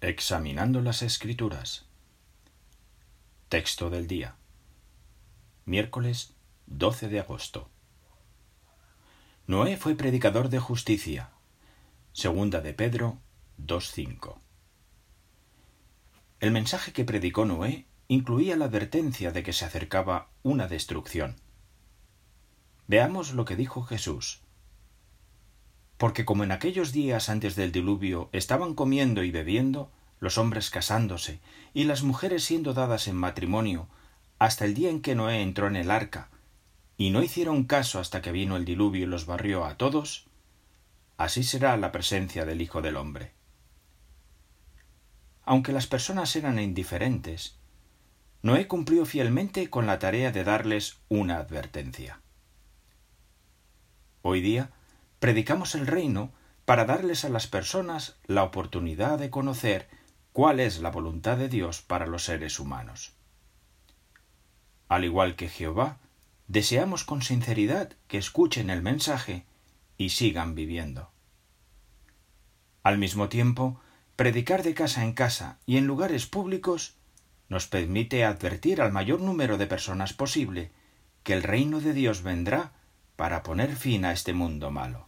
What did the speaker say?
Examinando las Escrituras. Texto del día. Miércoles 12 de agosto. Noé fue predicador de justicia. Segunda de Pedro 2.5. El mensaje que predicó Noé incluía la advertencia de que se acercaba una destrucción. Veamos lo que dijo Jesús porque como en aquellos días antes del diluvio estaban comiendo y bebiendo, los hombres casándose y las mujeres siendo dadas en matrimonio, hasta el día en que Noé entró en el arca, y no hicieron caso hasta que vino el diluvio y los barrió a todos, así será la presencia del Hijo del Hombre. Aunque las personas eran indiferentes, Noé cumplió fielmente con la tarea de darles una advertencia. Hoy día, predicamos el reino para darles a las personas la oportunidad de conocer cuál es la voluntad de Dios para los seres humanos. Al igual que Jehová, deseamos con sinceridad que escuchen el mensaje y sigan viviendo. Al mismo tiempo, predicar de casa en casa y en lugares públicos nos permite advertir al mayor número de personas posible que el reino de Dios vendrá para poner fin a este mundo malo.